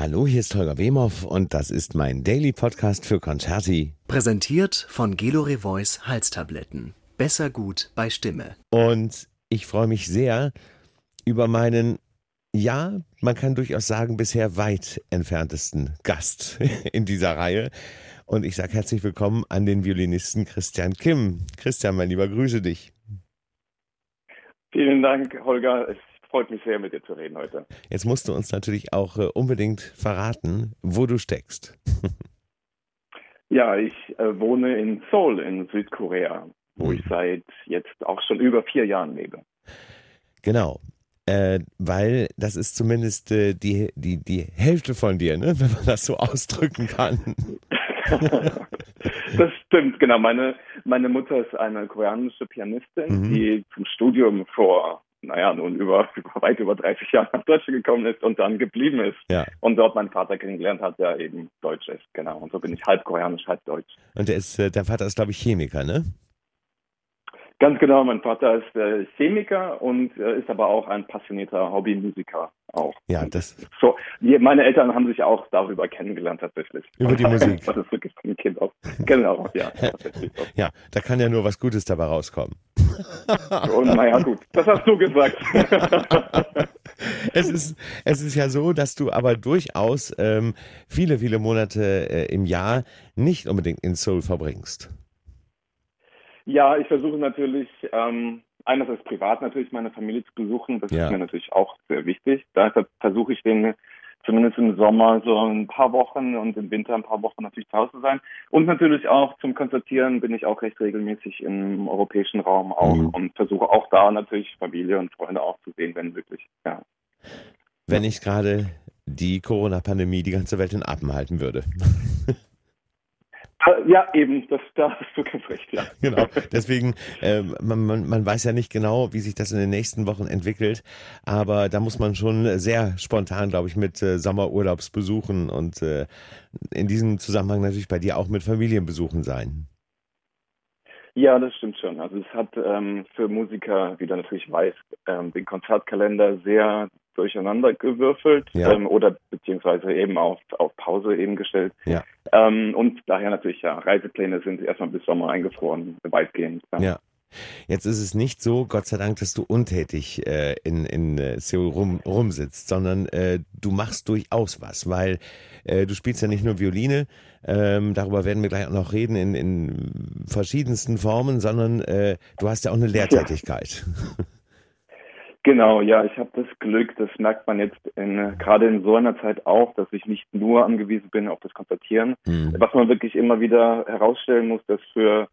Hallo, hier ist Holger Wemhoff und das ist mein Daily Podcast für Concerti. Präsentiert von Gelore Voice Halstabletten. Besser gut bei Stimme. Und ich freue mich sehr über meinen, ja, man kann durchaus sagen, bisher weit entferntesten Gast in dieser Reihe. Und ich sage herzlich willkommen an den Violinisten Christian Kim. Christian, mein Lieber, grüße dich. Vielen Dank, Holger. Es freut mich sehr, mit dir zu reden heute. Jetzt musst du uns natürlich auch äh, unbedingt verraten, wo du steckst. ja, ich äh, wohne in Seoul in Südkorea, wo ich seit jetzt auch schon über vier Jahren lebe. Genau. Äh, weil das ist zumindest äh, die, die, die Hälfte von dir, ne? wenn man das so ausdrücken kann. das stimmt, genau. Meine, meine Mutter ist eine koreanische Pianistin, mhm. die zum Studium vor naja, nun über, über weit über 30 Jahre nach Deutschland gekommen ist und dann geblieben ist. Ja. Und dort meinen Vater kennengelernt hat, der eben Deutsch ist, genau. Und so bin ich halb koreanisch, halb deutsch. Und der ist, äh, der Vater ist, glaube ich, Chemiker, ne? Ganz genau, mein Vater ist äh, Chemiker und äh, ist aber auch ein passionierter Hobbymusiker auch. Ja, das. So, die, meine Eltern haben sich auch darüber kennengelernt tatsächlich. Über die Musik. Was ist wirklich von Kind auf. Genau, ja. ja, da kann ja nur was Gutes dabei rauskommen. Und naja, gut, das hast du gesagt. es, ist, es ist ja so, dass du aber durchaus ähm, viele, viele Monate äh, im Jahr nicht unbedingt in Seoul verbringst. Ja, ich versuche natürlich, ähm, einerseits privat natürlich meine Familie zu besuchen. Das ja. ist mir natürlich auch sehr wichtig. Daher versuche ich den zumindest im Sommer so ein paar Wochen und im Winter ein paar Wochen natürlich zu Hause zu sein. Und natürlich auch zum Konzertieren bin ich auch recht regelmäßig im europäischen Raum auch mhm. und versuche auch da natürlich Familie und Freunde auch zu sehen, wenn möglich. Ja. Wenn nicht gerade die Corona-Pandemie die ganze Welt in Atem halten würde. Ja, eben, das, da hast du ganz recht, ja. Genau, deswegen, äh, man, man, man weiß ja nicht genau, wie sich das in den nächsten Wochen entwickelt, aber da muss man schon sehr spontan, glaube ich, mit äh, Sommerurlaubsbesuchen und äh, in diesem Zusammenhang natürlich bei dir auch mit Familienbesuchen sein. Ja, das stimmt schon. Also es hat ähm, für Musiker, wie du natürlich weißt, ähm, den Konzertkalender sehr durcheinander gewürfelt ja. ähm, oder beziehungsweise eben auf, auf Pause eben gestellt. Ja. Ähm, und daher natürlich, ja, Reisepläne sind erstmal bis Sommer eingefroren, weitgehend. Ja. ja. Jetzt ist es nicht so, Gott sei Dank, dass du untätig äh, in, in äh, Seoul rum, rumsitzt, sondern äh, du machst durchaus was, weil äh, du spielst ja nicht nur Violine, ähm, darüber werden wir gleich auch noch reden, in, in verschiedensten Formen, sondern äh, du hast ja auch eine Lehrtätigkeit. Ja. Genau, ja, ich habe das Glück, das merkt man jetzt in, gerade in so einer Zeit auch, dass ich nicht nur angewiesen bin auf das Konzertieren. Mhm. Was man wirklich immer wieder herausstellen muss, dass für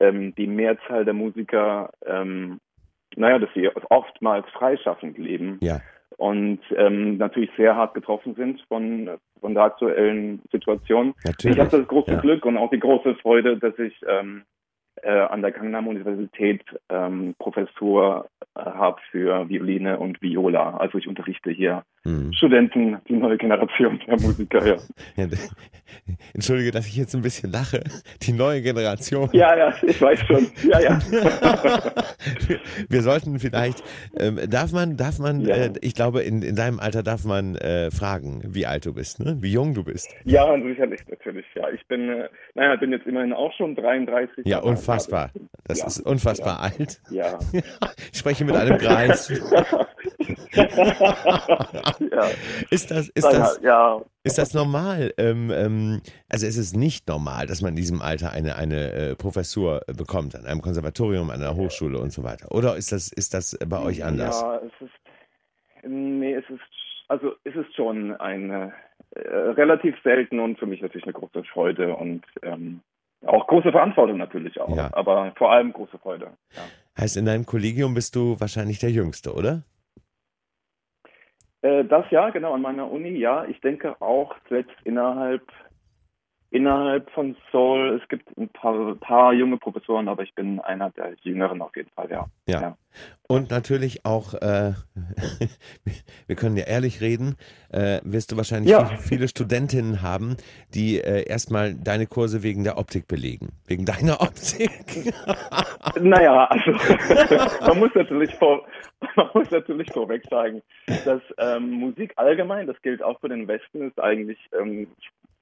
ähm, die Mehrzahl der Musiker, ähm, naja, dass sie oftmals freischaffend leben. Ja. Und ähm, natürlich sehr hart getroffen sind von, von der aktuellen Situation. Natürlich. Ich habe das große ja. Glück und auch die große Freude, dass ich ähm, äh, an der Gangnam Universität ähm, Professur äh, habe für Violine und Viola. Also ich unterrichte hier hm. Studenten, die neue Generation der Musiker. Ja. ja. Entschuldige, dass ich jetzt ein bisschen lache. Die neue Generation. Ja, ja, ich weiß schon. Ja, ja. wir, sollten vielleicht, ähm, darf man, darf man, ja. äh, ich glaube, in, in deinem Alter darf man äh, fragen, wie alt du bist, ne? wie jung du bist. Ja, sicherlich, natürlich. Ja, ich bin, äh, naja, bin jetzt immerhin auch schon 33. Ja, unfassbar. Das ja. ist unfassbar alt. Ja. Ich spreche mit einem Kreis. ja. Ist das, ist das, ja. ist das normal? Ähm, ähm, also ist es nicht normal, dass man in diesem Alter eine, eine äh, Professur bekommt, an einem Konservatorium, an einer Hochschule und so weiter? Oder ist das, ist das bei euch anders? Ja, es ist, nee, es ist, also es ist schon eine äh, relativ selten und für mich natürlich eine große Freude und ähm, auch große Verantwortung natürlich auch, ja. aber vor allem große Freude. Ja. Heißt, in deinem Kollegium bist du wahrscheinlich der Jüngste, oder? Äh, das ja, genau, an meiner Uni, ja. Ich denke auch selbst innerhalb innerhalb von Soul. Es gibt ein paar, paar, junge Professoren, aber ich bin einer der Jüngeren auf jeden Fall, ja. Ja. ja. Und natürlich auch, äh, wir können ja ehrlich reden, äh, wirst du wahrscheinlich ja. viele, viele, Studentinnen haben, die äh, erstmal deine Kurse wegen der Optik belegen. Wegen deiner Optik. naja, also man muss natürlich vor, man muss natürlich vorweg sagen, dass ähm, Musik allgemein, das gilt auch für den Westen, ist eigentlich ähm,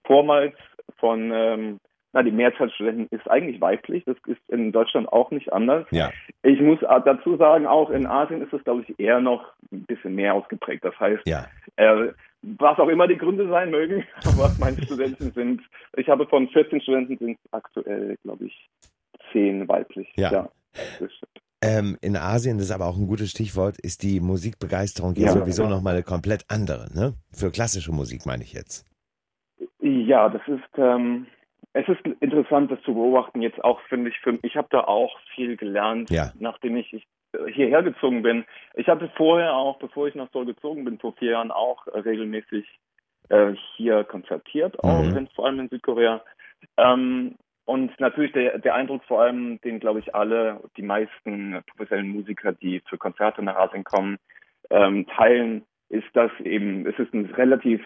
vormals von, ähm, na, die Mehrzahl Studenten ist eigentlich weiblich. Das ist in Deutschland auch nicht anders. Ja. Ich muss dazu sagen, auch in Asien ist das, glaube ich, eher noch ein bisschen mehr ausgeprägt. Das heißt, ja. äh, was auch immer die Gründe sein mögen, aber meine Studenten sind, ich habe von 14 Studenten sind aktuell, glaube ich, 10 weiblich. Ja. ja ähm, in Asien, das ist aber auch ein gutes Stichwort, ist die Musikbegeisterung ja, sowieso ja. nochmal eine komplett andere, ne? Für klassische Musik meine ich jetzt. Ja, das ist, ähm, es ist interessant, das zu beobachten. Jetzt auch finde ich, für, ich habe da auch viel gelernt, ja. nachdem ich, ich hierher gezogen bin. Ich hatte vorher auch, bevor ich nach Seoul gezogen bin, vor vier Jahren auch äh, regelmäßig äh, hier konzertiert, auch mhm. vor allem in Südkorea. Ähm, und natürlich der, der Eindruck vor allem, den glaube ich alle, die meisten professionellen Musiker, die für Konzerte nach Asien kommen, ähm, teilen, ist, dass eben es ist ein relativ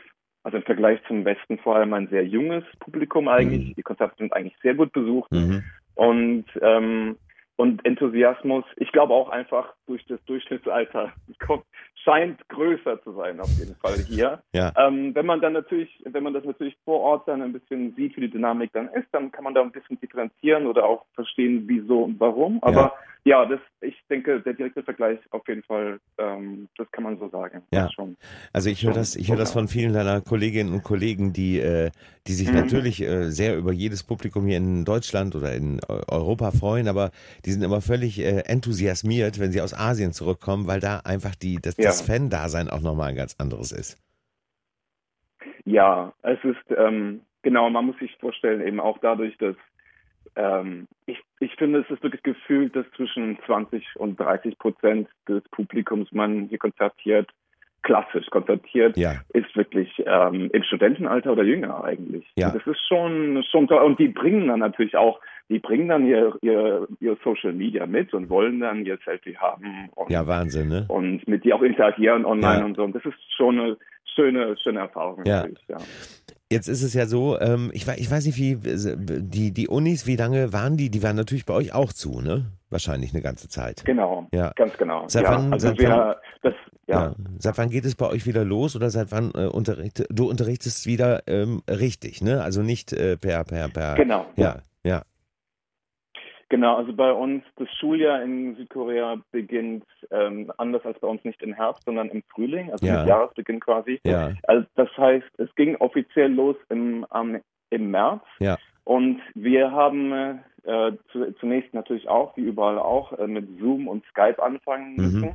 also im Vergleich zum Westen vor allem ein sehr junges Publikum eigentlich. Mhm. Die Konzerte sind eigentlich sehr gut besucht. Mhm. Und, ähm, und Enthusiasmus, ich glaube auch einfach durch das Durchschnittsalter kommt, scheint größer zu sein auf jeden Fall hier. Ja. Ähm, wenn man dann natürlich, wenn man das natürlich vor Ort dann ein bisschen sieht, wie die Dynamik dann ist, dann kann man da ein bisschen differenzieren oder auch verstehen, wieso und warum. Aber ja, ja das, ich denke, der direkte Vergleich auf jeden Fall, ähm, das kann man so sagen. Ja. Schon, also ich höre das, ich höre das von vielen deiner Kolleginnen und Kollegen, die, äh, die sich mhm. natürlich äh, sehr über jedes Publikum hier in Deutschland oder in Europa freuen, aber die sind immer völlig äh, enthusiasmiert, wenn sie aus Asien zurückkommen, weil da einfach die, das, ja. das Fan-Dasein auch nochmal ein ganz anderes ist. Ja, es ist, ähm, genau, man muss sich vorstellen, eben auch dadurch, dass ähm, ich, ich finde, es ist wirklich gefühlt, dass zwischen 20 und 30 Prozent des Publikums man hier konzertiert, klassisch konzertiert, ja. ist wirklich ähm, im Studentenalter oder jünger eigentlich. Ja. das ist schon, schon toll. Und die bringen dann natürlich auch, die bringen dann ihr, ihr, ihr Social Media mit und wollen dann ihr Selfie haben. Und, ja, Wahnsinn, ne? Und mit dir auch interagieren online ja. und so. Und das ist schon eine schöne, schöne Erfahrung. Ja. ja. Jetzt ist es ja so, ähm, ich, weiß, ich weiß nicht, wie die, die Unis, wie lange waren die? Die waren natürlich bei euch auch zu, ne? Wahrscheinlich eine ganze Zeit. Genau, ja. ganz genau. Seit wann, also seit, wann das, ja. ja. seit wann geht es bei euch wieder los oder seit wann äh, unterricht, du unterrichtest wieder ähm, richtig, ne? Also nicht äh, per, per, per. Genau. Ja, ja. Genau, also bei uns das Schuljahr in Südkorea beginnt ähm, anders als bei uns nicht im Herbst, sondern im Frühling, also ja. mit Jahresbeginn quasi. Ja. Also das heißt, es ging offiziell los im, ähm, im März. Ja. Und wir haben äh, zu, zunächst natürlich auch, wie überall auch, äh, mit Zoom und Skype anfangen mhm. müssen. Mhm.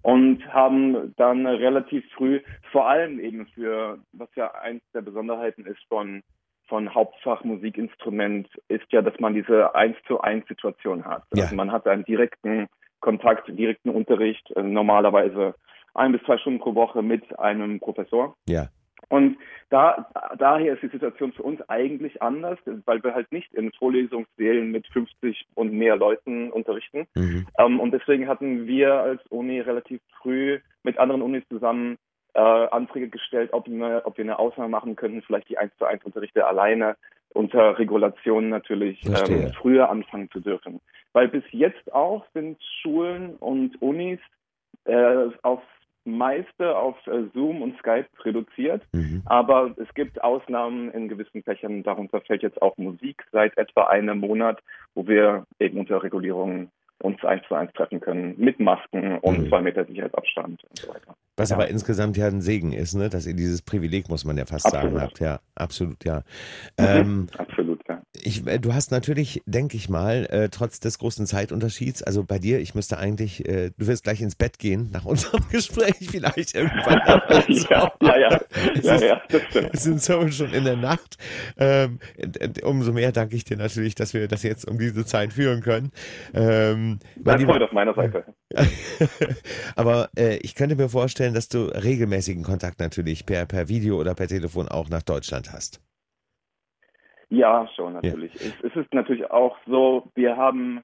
Und haben dann relativ früh, vor allem eben für, was ja eins der Besonderheiten ist von von Hauptfach Musikinstrument ist ja, dass man diese eins zu eins Situation hat. Ja. Also man hat einen direkten Kontakt, direkten Unterricht, äh, normalerweise ein bis zwei Stunden pro Woche mit einem Professor. Ja. Und da, daher ist die Situation für uns eigentlich anders, weil wir halt nicht in Vorlesungssälen mit 50 und mehr Leuten unterrichten. Mhm. Ähm, und deswegen hatten wir als Uni relativ früh mit anderen Unis zusammen äh, Anträge gestellt, ob, eine, ob wir eine Ausnahme machen könnten, vielleicht die 1 zu 1 Unterrichte alleine unter Regulationen natürlich ähm, früher anfangen zu dürfen. Weil bis jetzt auch sind Schulen und Unis äh, auf meiste auf äh, Zoom und Skype reduziert, mhm. aber es gibt Ausnahmen in gewissen Fächern. Darunter fällt jetzt auch Musik seit etwa einem Monat, wo wir eben unter Regulierungen uns eins zu eins treffen können mit Masken und mhm. zwei Meter Sicherheitsabstand und so weiter. Was ja. aber insgesamt ja ein Segen ist, ne? dass ihr dieses Privileg, muss man ja fast absolut. sagen, habt. Ja, absolut, ja. Mhm. Ähm, absolut, ja. Ich, äh, du hast natürlich, denke ich mal, äh, trotz des großen Zeitunterschieds, also bei dir, ich müsste eigentlich, äh, du wirst gleich ins Bett gehen nach unserem Gespräch vielleicht irgendwann. ja, ja, ja, es ja, ja, das stimmt. Es sind so schon in der Nacht. Ähm, umso mehr danke ich dir natürlich, dass wir das jetzt um diese Zeit führen können. Ähm, mein Freund auf meiner Seite. aber äh, ich könnte mir vorstellen, dass du regelmäßigen Kontakt natürlich per, per Video oder per Telefon auch nach Deutschland hast. Ja, schon natürlich. Ja. Es, es ist natürlich auch so, wir haben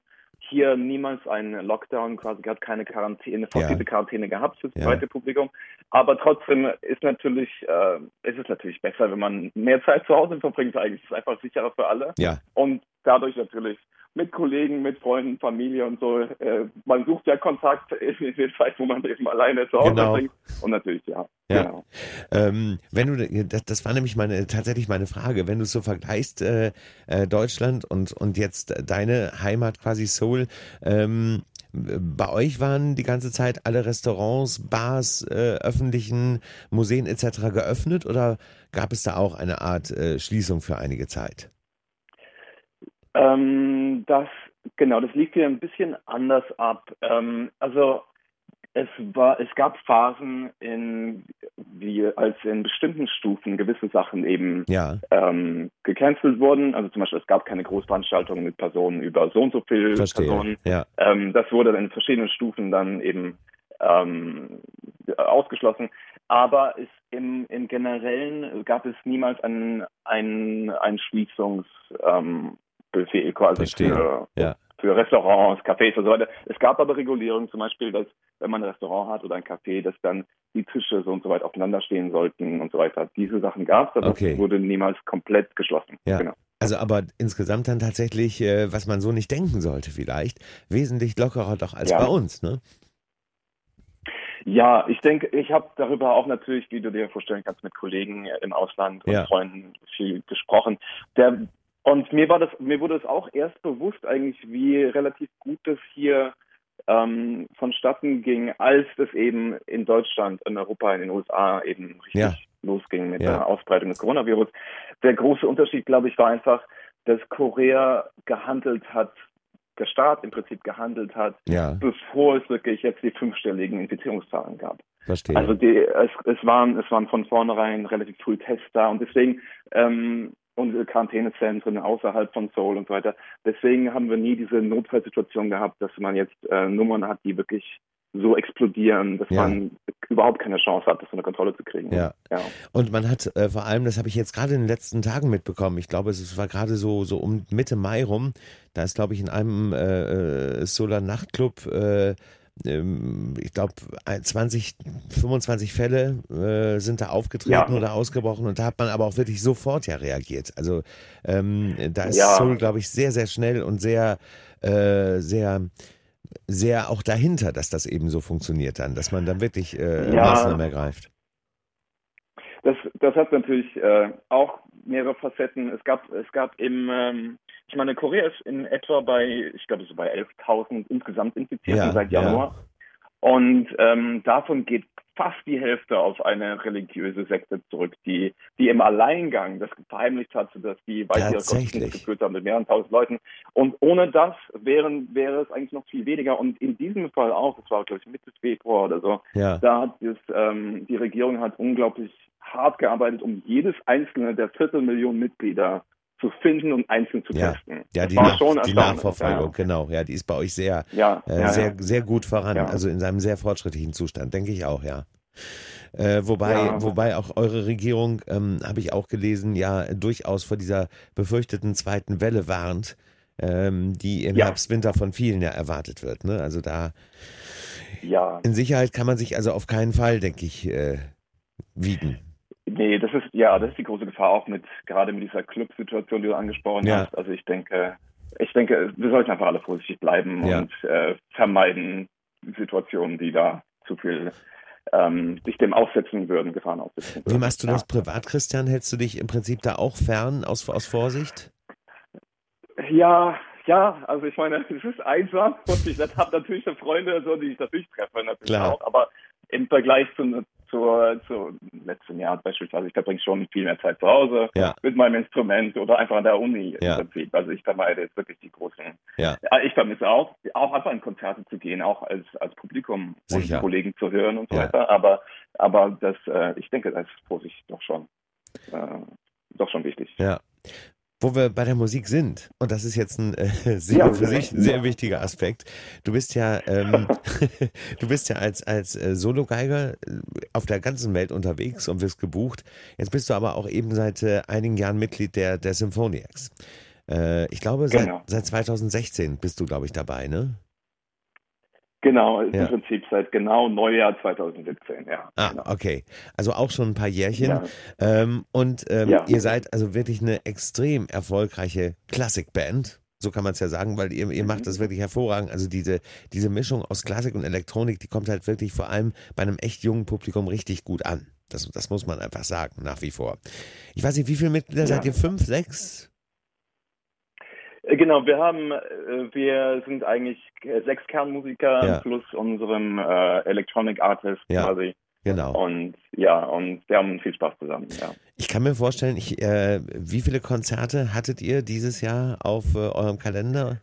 hier niemals einen Lockdown quasi gehabt, keine Quarantäne, fortgesetzte ja. Quarantäne gehabt fürs ja. zweite Publikum. Aber trotzdem ist natürlich, äh, ist es natürlich besser, wenn man mehr Zeit zu Hause verbringt. Eigentlich ist es einfach sicherer für alle. Ja. Und dadurch natürlich mit Kollegen, mit Freunden, Familie und so. Äh, man sucht ja Kontakt in der Zeit, wo man eben alleine zu Hause genau. Bringt. Und natürlich, ja. Ja. Genau. Ähm, wenn du, das, das war nämlich meine, tatsächlich meine Frage, wenn du so vergleichst, äh, äh, Deutschland und, und jetzt deine Heimat quasi Seoul, ähm, bei euch waren die ganze Zeit alle Restaurants, Bars, äh, öffentlichen Museen etc. geöffnet oder gab es da auch eine Art äh, Schließung für einige Zeit? Ähm, das, genau, das lief hier ein bisschen anders ab. Ähm, also es war, es gab Phasen, in, wie als in bestimmten Stufen gewisse Sachen eben ja. ähm, gecancelt wurden. Also zum Beispiel es gab keine Großveranstaltungen mit Personen über so und so viel Verstehe. Personen. Ja. Ähm, das wurde in verschiedenen Stufen dann eben ähm, ausgeschlossen. Aber es, im, im Generellen gab es niemals ein, ein, ein Schließungs ähm, Buffet quasi für, ja. für Restaurants, Cafés und so weiter. Es gab aber Regulierungen, zum Beispiel, dass wenn man ein Restaurant hat oder ein Café, dass dann die Tische so und so weit aufeinander stehen sollten und so weiter. Diese Sachen gab es, aber okay. es wurde niemals komplett geschlossen. Ja. Genau. Also aber insgesamt dann tatsächlich, äh, was man so nicht denken sollte vielleicht, wesentlich lockerer doch als ja. bei uns, ne? Ja, ich denke, ich habe darüber auch natürlich, wie du dir vorstellen kannst, mit Kollegen im Ausland und ja. Freunden viel gesprochen. Der und mir war das, mir wurde es auch erst bewusst eigentlich, wie relativ gut das hier ähm, vonstatten ging, als das eben in Deutschland, in Europa, in den USA eben richtig ja. losging mit ja. der Ausbreitung des Coronavirus. Der große Unterschied, glaube ich, war einfach, dass Korea gehandelt hat, der Staat im Prinzip gehandelt hat, ja. bevor es wirklich jetzt die fünfstelligen Infizierungszahlen gab. Verstehe. Also die, es, es waren es waren von vornherein relativ früh Tests da und deswegen ähm, unsere Quarantänezentren außerhalb von Seoul und so weiter. Deswegen haben wir nie diese Notfallsituation gehabt, dass man jetzt äh, Nummern hat, die wirklich so explodieren, dass ja. man überhaupt keine Chance hat, das unter Kontrolle zu kriegen. Ja. ja. Und man hat äh, vor allem, das habe ich jetzt gerade in den letzten Tagen mitbekommen, ich glaube, es war gerade so, so um Mitte Mai rum, da ist, glaube ich, in einem äh, äh Solar Nachtclub äh, ich glaube, 20, 25 Fälle äh, sind da aufgetreten ja. oder ausgebrochen und da hat man aber auch wirklich sofort ja reagiert. Also ähm, da ist ja. Soul, glaube ich, sehr, sehr schnell und sehr, äh, sehr, sehr auch dahinter, dass das eben so funktioniert dann, dass man dann wirklich äh, ja. Maßnahmen ergreift. Das, das hat natürlich äh, auch mehrere Facetten. Es gab, es gab im, ähm, ich meine, Korea ist in etwa bei, ich glaube, so bei 11.000 insgesamt Infizierten ja, seit Januar. Ja. Und ähm, davon geht fast die Hälfte auf eine religiöse Sekte zurück, die, die im Alleingang das verheimlicht hat, dass die weitere Gottesdienste geführt haben mit mehreren tausend Leuten. Und ohne das wären, wäre es eigentlich noch viel weniger. Und in diesem Fall auch, das war glaube ich Mitte Februar oder so, ja. da hat es, ähm, die Regierung hat unglaublich hart gearbeitet, um jedes einzelne der Viertelmillion Mitglieder zu finden und einzeln zu ja. testen. Ja, die, nach, die Nachverfolgung, ja. genau. Ja, die ist bei euch sehr, ja, äh, sehr, sehr gut voran. Also in seinem sehr fortschrittlichen Zustand, denke ich auch, ja. Äh, wobei, wobei auch eure Regierung, ähm, habe ich auch gelesen, ja durchaus vor dieser befürchteten zweiten Welle warnt, ähm, die im Herbst, Winter von vielen ja erwartet wird. Ne? Also da ja. in Sicherheit kann man sich also auf keinen Fall, denke ich, äh, wiegen. Nee, das ist, ja, das ist die große Gefahr auch mit, gerade mit dieser Club-Situation, die du angesprochen ja. hast. Also ich denke, ich denke, wir sollten einfach alle vorsichtig bleiben ja. und äh, vermeiden Situationen, die da zu viel ähm, sich dem aussetzen würden, Gefahren aussetzen würden. Wie machst du das privat, Christian? Hältst du dich im Prinzip da auch fern aus, aus Vorsicht? Ja, ja, also ich meine, es ist einsam und ich habe natürlich Freunde, so, die ich natürlich treffe, natürlich Klar. auch, aber im Vergleich zu, zur, zu letzten Jahr beispielsweise, ich verbringe schon viel mehr Zeit zu Hause ja. mit meinem Instrument oder einfach an der Uni ja. im Prinzip. Also ich vermeide jetzt wirklich die großen. Ja. Ich vermisse auch, auch einfach in Konzerte zu gehen, auch als, als Publikum Sicher. und Kollegen zu hören und so weiter. Aber, aber das, äh, ich denke, das ist Vorsicht doch schon, äh, doch schon wichtig. Ja. Wo wir bei der Musik sind, und das ist jetzt ein äh, sehr, ja, für sich sehr wichtiger Aspekt. Du bist ja, ähm, du bist ja als, als äh, Solo-Geiger äh, auf der ganzen Welt unterwegs und wirst gebucht. Jetzt bist du aber auch eben seit äh, einigen Jahren Mitglied der, der Symphoniacs. Äh, ich glaube, seit, genau. seit 2016 bist du, glaube ich, dabei, ne? Genau, ja. im Prinzip seit genau Neujahr 2017, ja. Ah, genau. okay. Also auch schon ein paar Jährchen. Ja. Ähm, und ähm, ja. ihr seid also wirklich eine extrem erfolgreiche Klassikband. So kann man es ja sagen, weil ihr, ihr mhm. macht das wirklich hervorragend. Also diese, diese Mischung aus Klassik und Elektronik, die kommt halt wirklich vor allem bei einem echt jungen Publikum richtig gut an. Das, das muss man einfach sagen, nach wie vor. Ich weiß nicht, wie viele Mitglieder seid ihr? Fünf, sechs? Äh, genau, wir haben, äh, wir sind eigentlich sechs Kernmusiker ja. plus unserem äh, Electronic Artist ja. quasi. Genau. Und ja, und wir haben viel Spaß zusammen. Ja. Ich kann mir vorstellen, ich, äh, wie viele Konzerte hattet ihr dieses Jahr auf äh, eurem Kalender?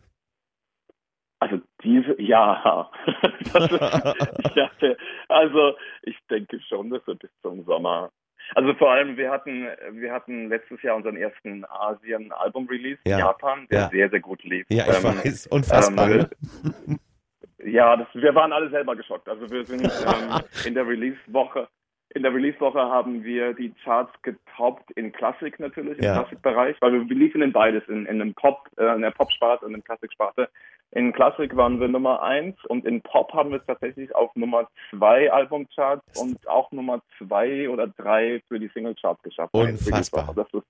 Also diese, ja, ist, ich dachte, also ich denke schon, dass wir bis zum Sommer also vor allem, wir hatten, wir hatten letztes Jahr unseren ersten Asien-Album-Release ja. in Japan, der ja. sehr, sehr gut lief. Ja, ich ähm, weiß, unfassbar. Ähm, ja, das, wir waren alle selber geschockt. Also wir sind ähm, in der Release-Woche in der Release-Woche haben wir die Charts getoppt in Klassik natürlich, im ja. Klassikbereich, weil wir, liefen in beides, in, in einem Pop, äh, in der Pop-Sparte und in der Klassik-Sparte. In Klassik waren wir Nummer eins und in Pop haben wir es tatsächlich auf Nummer zwei Albumcharts und auch Nummer zwei oder drei für die Single-Charts geschafft. Unfassbar. Das ist,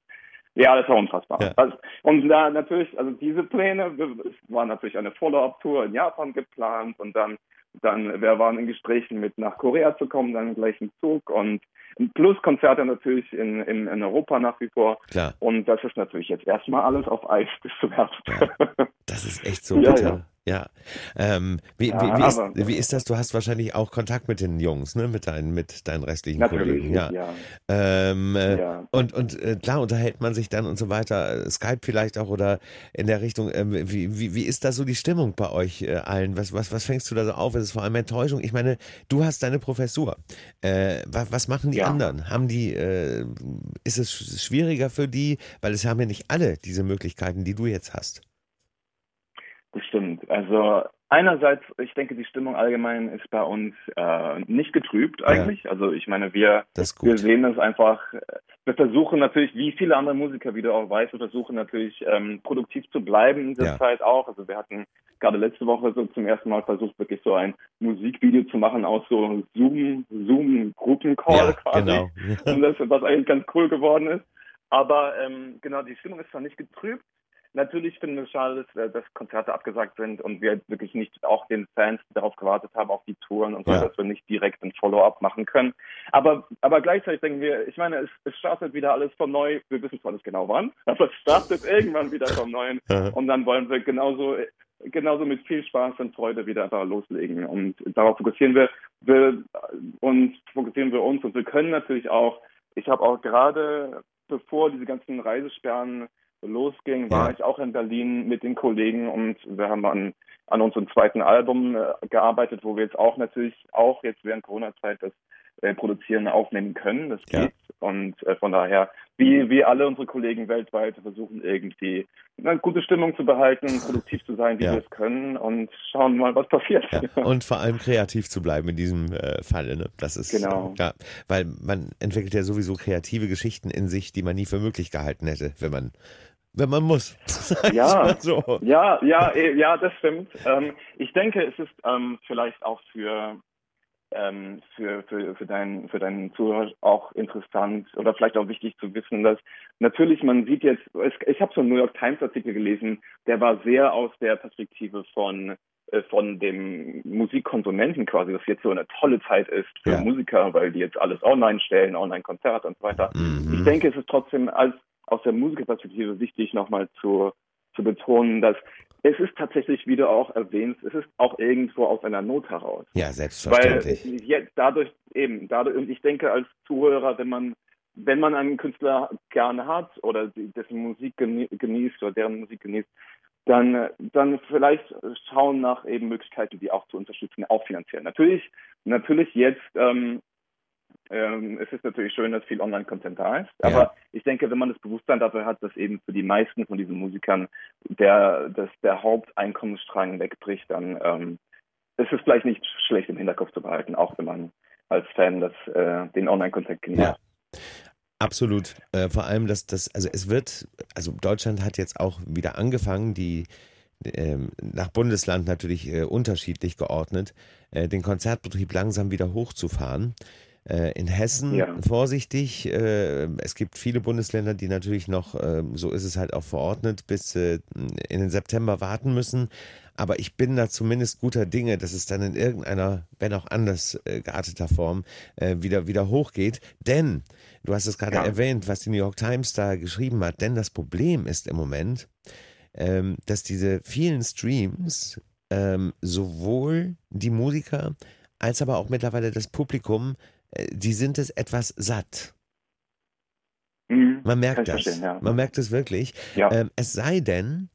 ja, das war unfassbar. Ja. Also, und da natürlich, also diese Pläne, es war natürlich eine Follow-up-Tour in Japan geplant und dann dann, wir waren in Gesprächen mit nach Korea zu kommen, dann gleich im Zug und plus Konzerte natürlich in, in, in Europa nach wie vor. Klar. Und das ist natürlich jetzt erstmal alles auf Eis bis zum Herbst. Ja, das ist echt so bitter. Ja, ja. Ähm, wie, ja, wie, wie, ist, wie, ist, das? Du hast wahrscheinlich auch Kontakt mit den Jungs, ne? Mit deinen, mit deinen restlichen Kollegen. Ja. ja. Ähm, äh, ja. Und, und äh, klar unterhält man sich dann und so weiter. Skype vielleicht auch oder in der Richtung. Ähm, wie, wie, wie ist da so die Stimmung bei euch äh, allen? Was, was, was fängst du da so auf? Ist es vor allem Enttäuschung? Ich meine, du hast deine Professur. Äh, was, was machen die anderen? Haben die, äh, ist es schwieriger für die? Weil es haben ja nicht alle diese Möglichkeiten, die du jetzt hast. Das stimmt. Also einerseits, ich denke, die Stimmung allgemein ist bei uns äh, nicht getrübt eigentlich. Ja. Also ich meine, wir, wir sehen es einfach, wir versuchen natürlich, wie viele andere Musiker, wie du auch weißt, wir versuchen natürlich ähm, produktiv zu bleiben in dieser ja. Zeit auch. Also wir hatten gerade letzte Woche so zum ersten Mal versucht, wirklich so ein Musikvideo zu machen aus so Zoom, Zoom-Gruppencall ja, quasi. Genau. Und das, was eigentlich ganz cool geworden ist. Aber ähm, genau, die Stimmung ist zwar nicht getrübt, Natürlich finden wir es schade, dass, dass, Konzerte abgesagt sind und wir wirklich nicht auch den Fans, die darauf gewartet haben, auf die Touren und so, ja. dass wir nicht direkt ein Follow-up machen können. Aber, aber gleichzeitig denken wir, ich meine, es, es startet wieder alles von neu. Wir wissen zwar nicht genau wann, aber es startet irgendwann wieder vom Neuen. und dann wollen wir genauso genauso mit viel Spaß und Freude wieder einfach loslegen. Und darauf fokussieren wir, wir uns, fokussieren wir uns und wir können natürlich auch, ich habe auch gerade bevor diese ganzen Reisesperren losging, war ja. ich auch in Berlin mit den Kollegen und wir haben an, an unserem zweiten Album äh, gearbeitet, wo wir jetzt auch natürlich auch jetzt während Corona-Zeit das äh, Produzieren aufnehmen können. Das geht. Ja. Und äh, von daher, wie, wie alle unsere Kollegen weltweit, versuchen irgendwie eine gute Stimmung zu behalten, produktiv zu sein, wie ja. wir es können und schauen mal, was passiert. Ja. Und vor allem kreativ zu bleiben in diesem äh, Falle. Ne? Das ist genau. ja, weil man entwickelt ja sowieso kreative Geschichten in sich, die man nie für möglich gehalten hätte, wenn man wenn man muss. Ja, so. ja, ja, eh, ja, das stimmt. Ähm, ich denke, es ist ähm, vielleicht auch für, ähm, für, für, für, deinen, für deinen Zuhörer auch interessant oder vielleicht auch wichtig zu wissen, dass natürlich man sieht jetzt, ich habe so einen New York Times Artikel gelesen, der war sehr aus der Perspektive von äh, von dem Musikkonsumenten quasi, dass jetzt so eine tolle Zeit ist für ja. Musiker, weil die jetzt alles online stellen, Online-Konzerte und so weiter. Mhm. Ich denke, es ist trotzdem als aus der Musikerperspektive wichtig, nochmal zu, zu betonen, dass es ist tatsächlich, wie du auch erwähnst, es ist auch irgendwo aus einer Not heraus. Ja, selbstverständlich. Weil jetzt dadurch eben, dadurch, und ich denke als Zuhörer, wenn man, wenn man einen Künstler gerne hat oder dessen Musik genießt oder deren Musik genießt, dann, dann vielleicht schauen nach eben Möglichkeiten, die auch zu unterstützen, auch finanziell. Natürlich, natürlich jetzt ähm, ähm, es ist natürlich schön, dass viel Online-Content da ist. Aber ja. ich denke, wenn man das Bewusstsein dafür hat, dass eben für die meisten von diesen Musikern der, dass der Haupteinkommensstrang wegbricht, dann ähm, ist es vielleicht nicht schlecht im Hinterkopf zu behalten, auch wenn man als Fan das, äh, den Online-Content genießt. Ja. Absolut. Äh, vor allem, dass das, also es wird, also Deutschland hat jetzt auch wieder angefangen, die ähm, nach Bundesland natürlich äh, unterschiedlich geordnet, äh, den Konzertbetrieb langsam wieder hochzufahren. Äh, in Hessen ja. vorsichtig. Äh, es gibt viele Bundesländer, die natürlich noch, ähm, so ist es halt auch verordnet, bis äh, in den September warten müssen. Aber ich bin da zumindest guter Dinge, dass es dann in irgendeiner, wenn auch anders gearteter Form, wieder, wieder hochgeht. Denn, du hast es gerade ja. erwähnt, was die New York Times da geschrieben hat, denn das Problem ist im Moment, ähm, dass diese vielen Streams ähm, sowohl die Musiker als aber auch mittlerweile das Publikum, die sind es etwas satt. Mhm, Man merkt das. Ja. Man merkt es wirklich. Ja. Ähm, es sei denn,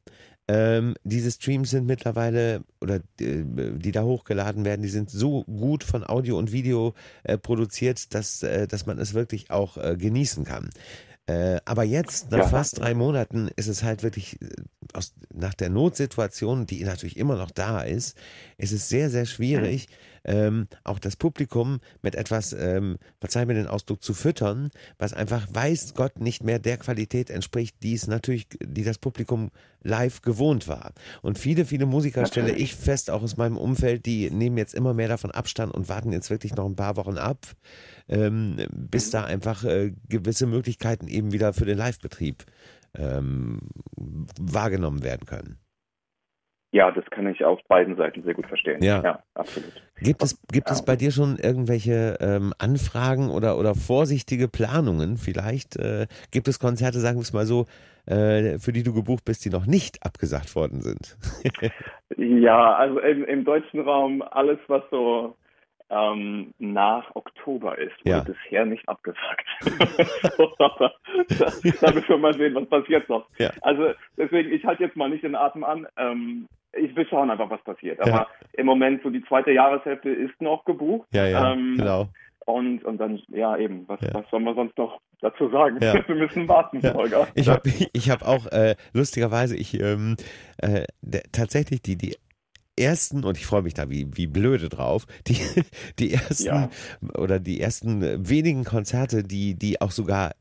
ähm, diese Streams sind mittlerweile, oder äh, die da hochgeladen werden, die sind so gut von Audio und Video äh, produziert, dass, äh, dass man es wirklich auch äh, genießen kann. Äh, aber jetzt, nach ja. fast drei Monaten, ist es halt wirklich, äh, aus, nach der Notsituation, die natürlich immer noch da ist, ist es sehr, sehr schwierig, ähm, auch das Publikum mit etwas, ähm, verzeih mir den Ausdruck, zu füttern, was einfach weiß Gott nicht mehr der Qualität entspricht, die es natürlich, die das Publikum live gewohnt war. Und viele, viele Musiker stelle ich fest, auch aus meinem Umfeld, die nehmen jetzt immer mehr davon Abstand und warten jetzt wirklich noch ein paar Wochen ab, ähm, bis mhm. da einfach äh, gewisse Möglichkeiten eben wieder für den Livebetrieb ähm, wahrgenommen werden können. Ja, das kann ich auf beiden Seiten sehr gut verstehen. Ja, ja absolut. Gibt es, gibt ja. es bei dir schon irgendwelche ähm, Anfragen oder, oder vorsichtige Planungen vielleicht? Äh, gibt es Konzerte, sagen wir es mal so, äh, für die du gebucht bist, die noch nicht abgesagt worden sind? ja, also im, im deutschen Raum alles, was so ähm, nach Oktober ist, wurde ja. bisher nicht abgesagt. da, müssen wir mal sehen, was passiert noch. Ja. Also deswegen, ich halte jetzt mal nicht den Atem an. Ähm, ich will schauen einfach, was passiert. Aber ja. im Moment, so die zweite Jahreshälfte ist noch gebucht. Ja, ja, ähm, genau. Und, und dann, ja, eben, was, ja. was soll man sonst noch dazu sagen? Ja. Wir müssen warten, ja. Holger. Ich habe ich hab auch, äh, lustigerweise, ich ähm, äh, tatsächlich die, die ersten, und ich freue mich da wie, wie blöde drauf, die, die ersten ja. oder die ersten wenigen Konzerte, die, die auch sogar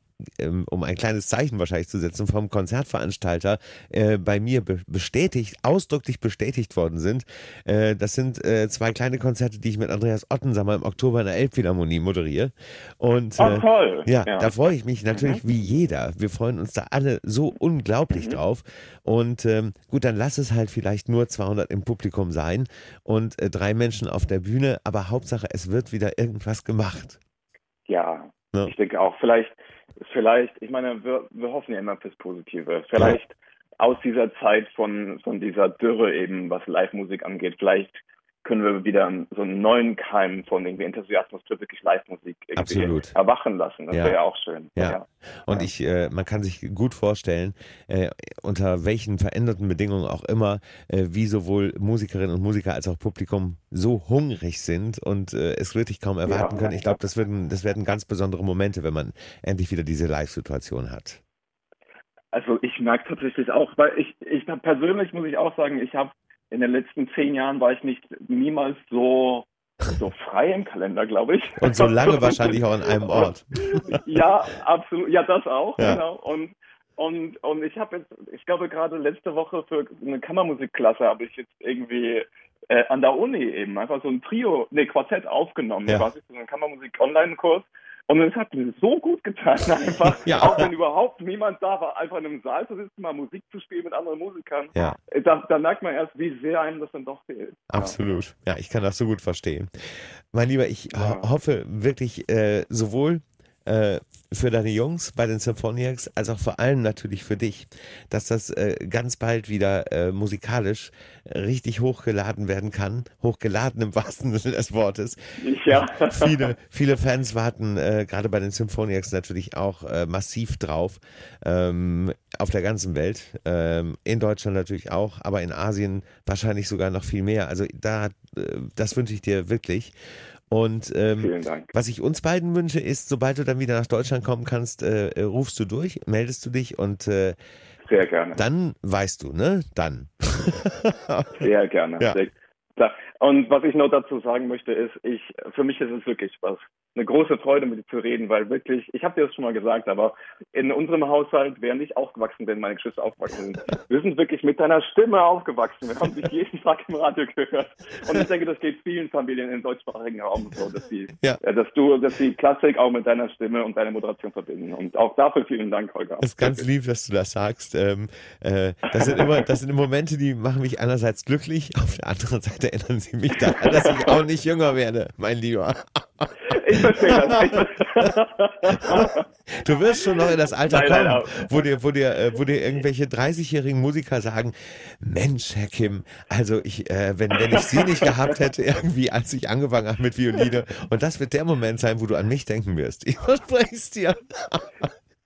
um ein kleines Zeichen wahrscheinlich zu setzen, vom Konzertveranstalter äh, bei mir bestätigt, ausdrücklich bestätigt worden sind. Äh, das sind äh, zwei kleine Konzerte, die ich mit Andreas Ottensammer im Oktober in der Elbphilharmonie moderiere. Und oh, toll. Ja, ja, da freue ich mich natürlich mhm. wie jeder. Wir freuen uns da alle so unglaublich mhm. drauf. Und ähm, gut, dann lass es halt vielleicht nur 200 im Publikum sein und äh, drei Menschen auf der Bühne, aber Hauptsache, es wird wieder irgendwas gemacht. Ja, ja. ich denke auch. Vielleicht vielleicht, ich meine, wir, wir hoffen ja immer fürs Positive. Vielleicht ja. aus dieser Zeit von, von dieser Dürre eben, was Live-Musik angeht, vielleicht können wir wieder so einen neuen Keim von irgendwie Enthusiasmus für wirklich Live-Musik erwachen lassen. Das ja. wäre ja auch schön. Ja. ja. Und ich, äh, man kann sich gut vorstellen, äh, unter welchen veränderten Bedingungen auch immer, äh, wie sowohl Musikerinnen und Musiker als auch Publikum so hungrig sind und äh, es wirklich kaum erwarten können. Ich glaube, das werden, das werden ganz besondere Momente, wenn man endlich wieder diese Live-Situation hat. Also ich merke tatsächlich auch, weil ich, ich persönlich muss ich auch sagen, ich habe in den letzten zehn Jahren war ich nicht niemals so so frei im Kalender, glaube ich. Und so lange wahrscheinlich auch an einem Ort. ja, absolut. Ja, das auch, ja. genau. Und und und ich habe jetzt, ich glaube gerade letzte Woche für eine Kammermusikklasse habe ich jetzt irgendwie äh, an der Uni eben einfach so ein Trio, nee Quartett aufgenommen, ja. quasi so einen Kammermusik-Online-Kurs und es hat mir so gut getan, einfach, ja. auch wenn überhaupt niemand da war, einfach in einem Saal zu sitzen, mal Musik zu spielen mit anderen Musikern. Ja. Äh, da, da merkt man erst, wie sehr einem das dann doch fehlt. Absolut. Ja, ich kann das so gut verstehen. Mein Lieber, ich ja. hoffe wirklich äh, sowohl äh, für deine Jungs bei den Symphoniacs, als auch vor allem natürlich für dich, dass das äh, ganz bald wieder äh, musikalisch richtig hochgeladen werden kann. Hochgeladen im wahrsten Sinne des Wortes. Ja. viele, viele Fans warten äh, gerade bei den Symphoniacs natürlich auch äh, massiv drauf. Ähm, auf der ganzen Welt. Ähm, in Deutschland natürlich auch, aber in Asien wahrscheinlich sogar noch viel mehr. Also da, das wünsche ich dir wirklich. Und ähm, was ich uns beiden wünsche, ist, sobald du dann wieder nach Deutschland kommen kannst, äh, äh rufst du durch, meldest du dich und äh, Sehr gerne. dann weißt du, ne? Dann. Sehr gerne. Ja. Sehr. Und was ich noch dazu sagen möchte, ist, ich, für mich ist es wirklich was. Eine große Freude, mit dir zu reden, weil wirklich, ich habe dir das schon mal gesagt, aber in unserem Haushalt, während ich aufgewachsen bin, meine Geschwister aufgewachsen sind, wir sind wirklich mit deiner Stimme aufgewachsen. Wir haben dich jeden Tag im Radio gehört. Und ich denke, das geht vielen Familien im deutschsprachigen Raum so, dass sie, Ja. äh, dass du, dass die Klassik auch mit deiner Stimme und deiner Moderation verbinden. Und auch dafür vielen Dank, Holger. Das ist ganz lieb, dass du das sagst. Ähm, äh, das sind immer, das sind Momente, die machen mich einerseits glücklich, auf der anderen Seite erinnern sie mich daran, dass ich auch nicht jünger werde, mein Lieber. Ich verstehe das. Ich verstehe. Du wirst schon noch in das Alter Nein, nein, kommen, nein. wo dir, wo dir, äh, wo dir irgendwelche 30-jährigen Musiker sagen, Mensch, Herr Kim, also ich, äh, wenn, wenn ich Sie nicht gehabt hätte, irgendwie, als ich angefangen habe mit Violine, und das wird der Moment sein, wo du an mich denken wirst. Ich verspreche es dir.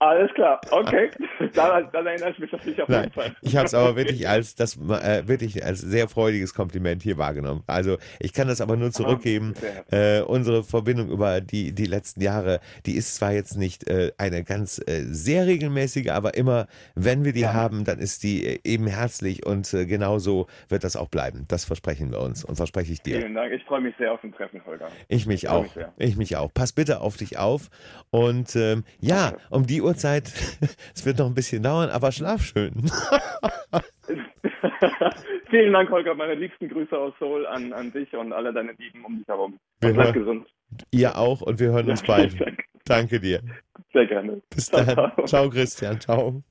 Alles klar, okay. Dann, dann erinnere ich mich auf dich auf Nein, jeden Fall. ich habe es aber wirklich als das äh, wirklich als sehr freudiges Kompliment hier wahrgenommen. Also ich kann das aber nur zurückgeben. Äh, unsere Verbindung über die die letzten Jahre, die ist zwar jetzt nicht äh, eine ganz äh, sehr regelmäßige, aber immer, wenn wir die haben, dann ist die äh, eben herzlich und äh, genauso wird das auch bleiben. Das versprechen wir uns und verspreche ich dir. Vielen Dank. Ich freue mich sehr auf ein Treffen, Holger. Ich mich Ich auch. mich. Ich mich auch. Pass bitte auf dich auf. Und ähm, ja, um die Uhrzeit, es wird noch ein bisschen dauern, aber schlaf schön. Vielen Dank, Holger. Meine liebsten Grüße aus Seoul an, an dich und alle deine Lieben um dich herum. Wir bleib gesund. Ihr auch und wir hören uns bald. Danke. Dir. Sehr gerne. Bis Ciao, dann. ciao. Ciao, Christian. Ciao.